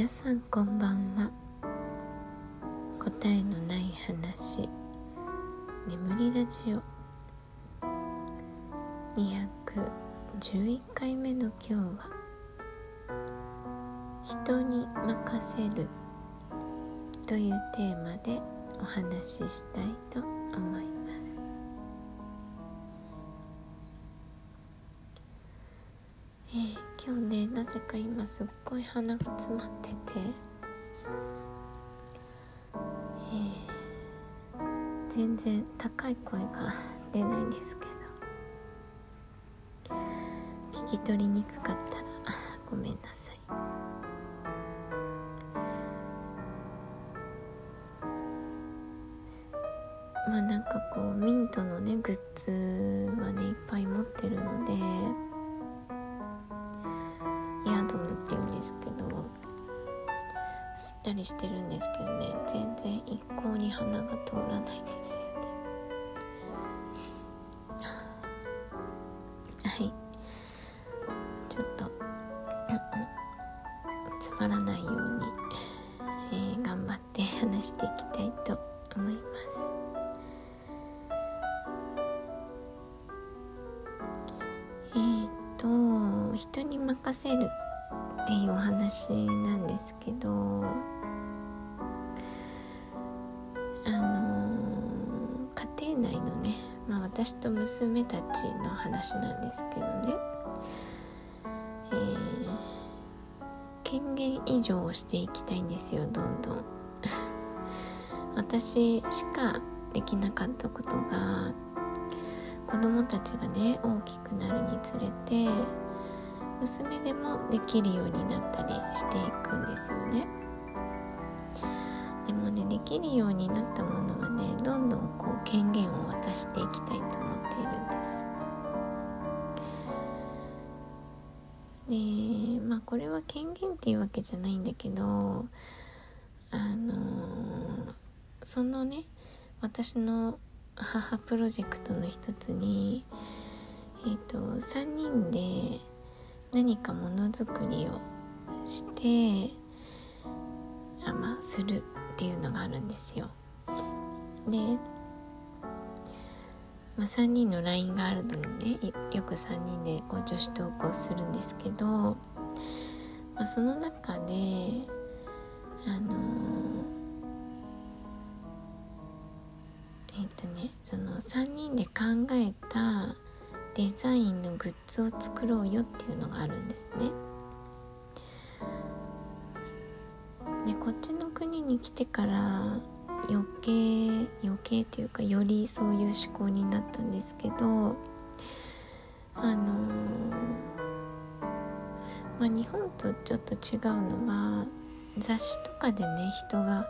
皆さんこんばんは。答えのない話。眠りラジオ。211回目の今日は「人に任せる」というテーマでお話ししたいと思います。えー、今日ねなぜか今すっごい鼻が詰まってて。えー、全然高い声が出ないんですけど。聞き取りにくかったらごめんなさい。まあなんかこうミントのねグッズはねいっぱい持ってるので。りしてるんですけどね全然一向に鼻が通らないんですよね。はい。ちょっとつまらないように、えー、頑張って話していきたいと思います。えっと人に任せるっていうお話なんですけど私と娘たちの話なんですけどね、えー、権限以上をしていきたいんですよどんどん。私しかできなかったことが子供たちがね大きくなるにつれて娘でもできるようになったりしていくんですよね。きるようになったものはねどんどんこう権限を渡していきたいと思っているんです。でまあこれは権限っていうわけじゃないんだけどあのー、そのね私の母プロジェクトの一つにえっ、ー、と3人で何かものづくりをしてあまあする。っていうのがあるんですよで、まあ、3人の LINE があるのでねよく3人でこう女子投稿するんですけど、まあ、その中であのーえっ、ー、とねその3人で考えたデザインのグッズを作ろうよっていうのがあるんですね。でこっちの国に来てから余計余計っていうかよりそういう思考になったんですけどあのまあ日本とちょっと違うのは雑誌とかでね人が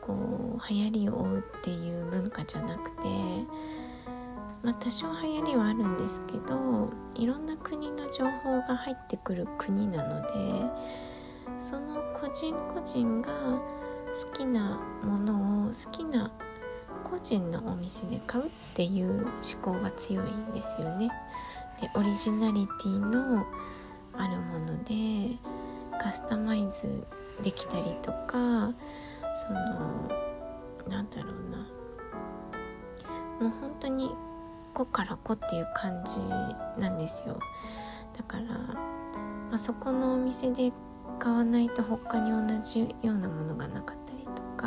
こう流行りを追うっていう文化じゃなくてまあ、多少流行りはあるんですけどいろんな国の情報が入ってくる国なのでその個人個人が好きなものを好きな個人のお店で買うっていう思考が強いんですよね。でオリジナリティのあるものでカスタマイズできたりとかそのなんだろうなもう本当にこからこっていう感じなんですよだから、まあ、そこのお店で買わないと他に同じようなものがなかったりとか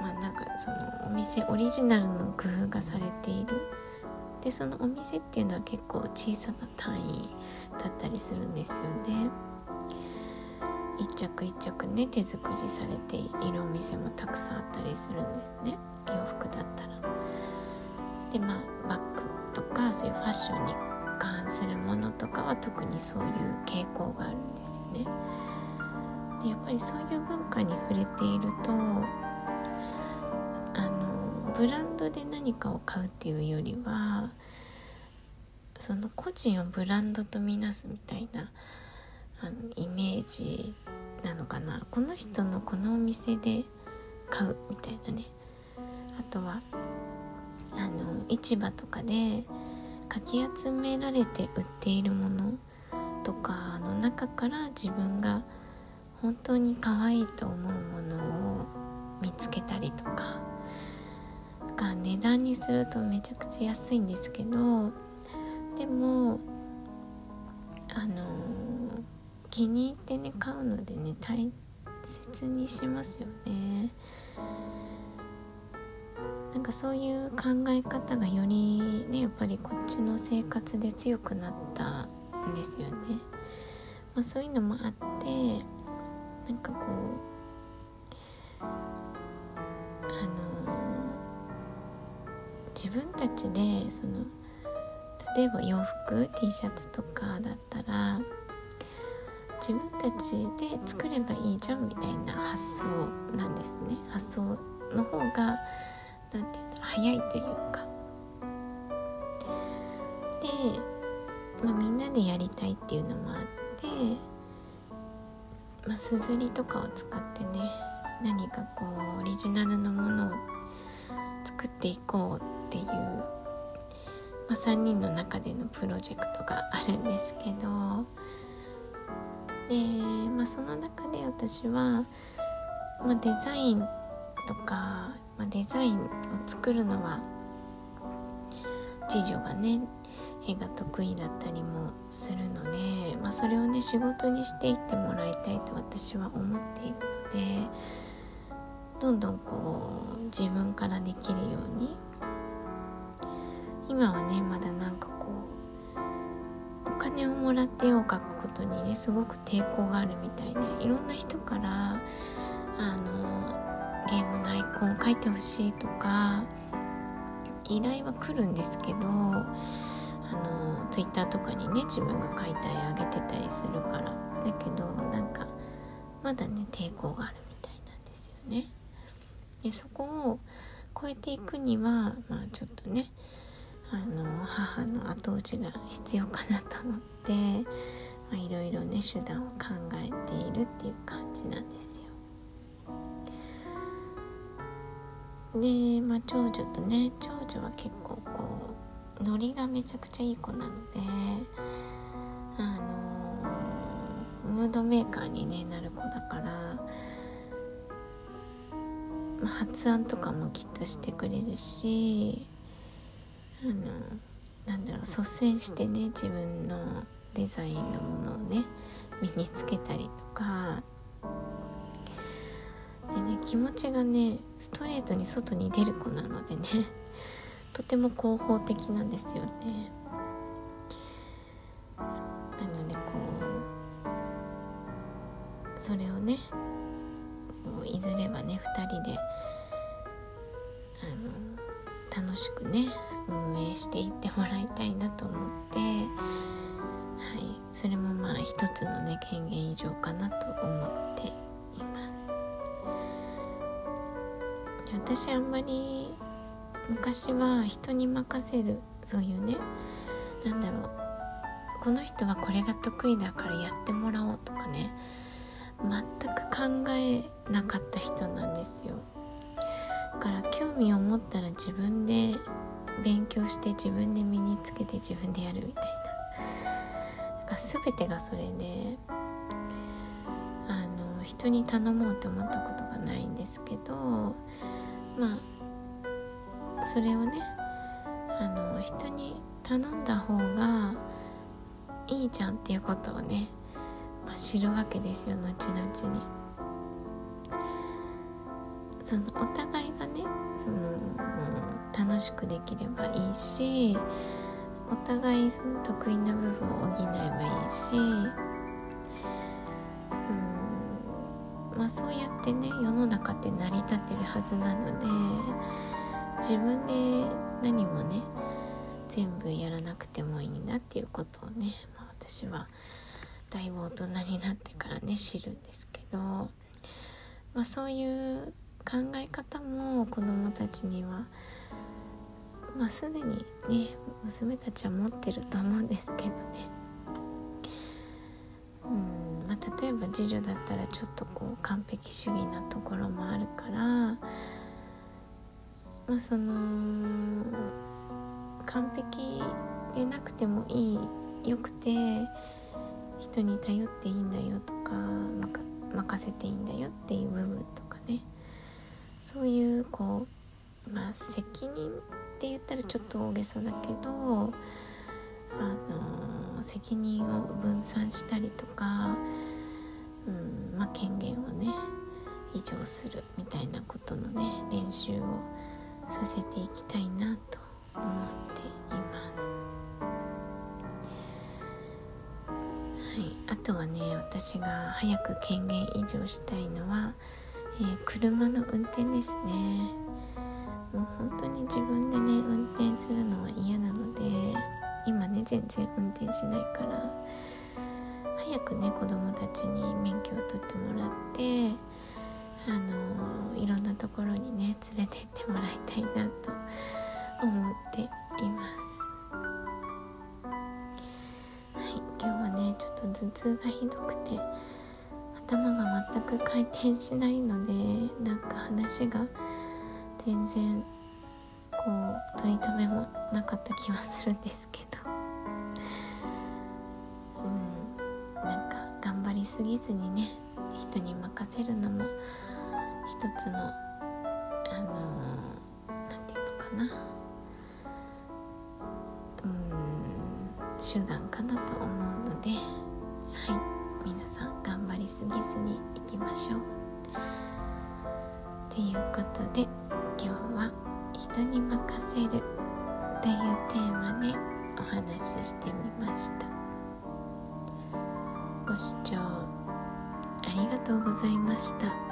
まあなんかそのお店オリジナルの工夫がされている。でそのお店っていうのは結構小さな単位だったりするんですよね。一着一着ね手作りされているお店もたくさんあったりするんですね。洋服だったら。でまあバッグとかそういうファッションに関するものとかは特にそういう傾向があるんですよね。でやっぱりそういう文化に触れているとあのブランドで何かを買うっていうよりはその個人をブランドとみなすみたいなあのイメージなのかなこの人のこのお店で買うみたいなねあとはあの市場とかでかき集められて売っているものとかの中から自分が本当に可愛いと思うものを見つけたりとかが値段にするとめちゃくちゃ安いんですけどでもあの気に入ってね買うのでね大切にしますよね。なんかそういう考え方がよりねやっぱりこっちの生活で強くなったんですよね、まあ、そういうのもあってなんかこうあの自分たちでその例えば洋服 T シャツとかだったら自分たちで作ればいいじゃんみたいな発想なんですね。発想の方が何て言うんだろう。早いというか。で、まあ、みんなでやりたいっていうのもあってまあ、すずりとかを使ってね何かこうオリジナルのものを作っていこうっていう、まあ、3人の中でのプロジェクトがあるんですけどで、まあ、その中で私は、まあ、デザインってとか、まあ、デザインを作るのは次女がね絵が得意だったりもするので、まあ、それをね仕事にしていってもらいたいと私は思っているのでどんどんこう自分からできるように今はねまだなんかこうお金をもらって絵を描くことにねすごく抵抗があるみたいでいろんな人からあのゲームのアイコンを描いてほしいとか依頼は来るんですけどあのツイッターとかにね自分が描いた絵あげてたりするからだけどなんかまだね抵抗があるみたいなんですよね。でそこを超えていくにはまあちょっとねあの母の後押しが必要かなと思っていろいろね手段を考えているっていう感じなんですよ。で、まあ、長女とね長女は結構こうノリがめちゃくちゃいい子なのであのムードメーカーに、ね、なる子だから、まあ、発案とかもきっとしてくれるしあのなんだろう率先してね自分のデザインのものをね身につけたりとか気持ちがねストレートに外に出る子なのでね とても広報的なんですよね。なのでこうそれをねいずれはね2人であの楽しくね運営していってもらいたいなと思って、はい、それもまあ一つのね権限以上かなと思って。私あんまり昔は人に任せるそういうねなんだろうこの人はこれが得意だからやってもらおうとかね全く考えなかった人なんですよ。だから興味を持ったら自分で勉強して自分で身につけて自分でやるみたいな。な全てがそれであの人に頼もうって思ったことがないんですけどまあそれをねあの人に頼んだ方がいいじゃんっていうことをね、まあ、知るわけですよ後々に。そのお互いがねその楽しくできればいいしお互いその得意な部分を補えばいいしってね世の中って成り立ってるはずなので自分で何もね全部やらなくてもいいんだっていうことをね、まあ、私はだいぶ大人になってからね知るんですけど、まあ、そういう考え方も子どもたちにはまあすでにね娘たちは持ってると思うんですけどね。まあ例えば次女だったらちょっとこう完璧主義なところもあるからまあその完璧でなくてもいいよくて人に頼っていいんだよとか、任せていいんだよっていう部分とかね。そういうこうまあ責任って言ったらちょっと大げさだけどあの責任を分散したりとか、うんまあ、権限をね移譲するみたいなことのね練習をさせていきたいなと思っています。はい、あとはね私が早く権限移譲したいのは、えー、車の運転ですねもう本当に自分でね運転するのは嫌なので今ね全然運転しないから早くね子供たちに免許を取ってもらってあのいろんなところにね連れてってもらいたいなと思っています。はい今日はねちょっと頭痛がひどくて頭が全く回転しないのでなんか話が全然こう取り留めもなかった気はするんですけど。すぎずにね人に任せるのも一つのあの何て言うのかなうん手段かなと思うのではい皆さん頑張りすぎずにいきましょう。ということで今日は「人に任せる」というテーマでお話ししてみましたご視聴ありがとうございました。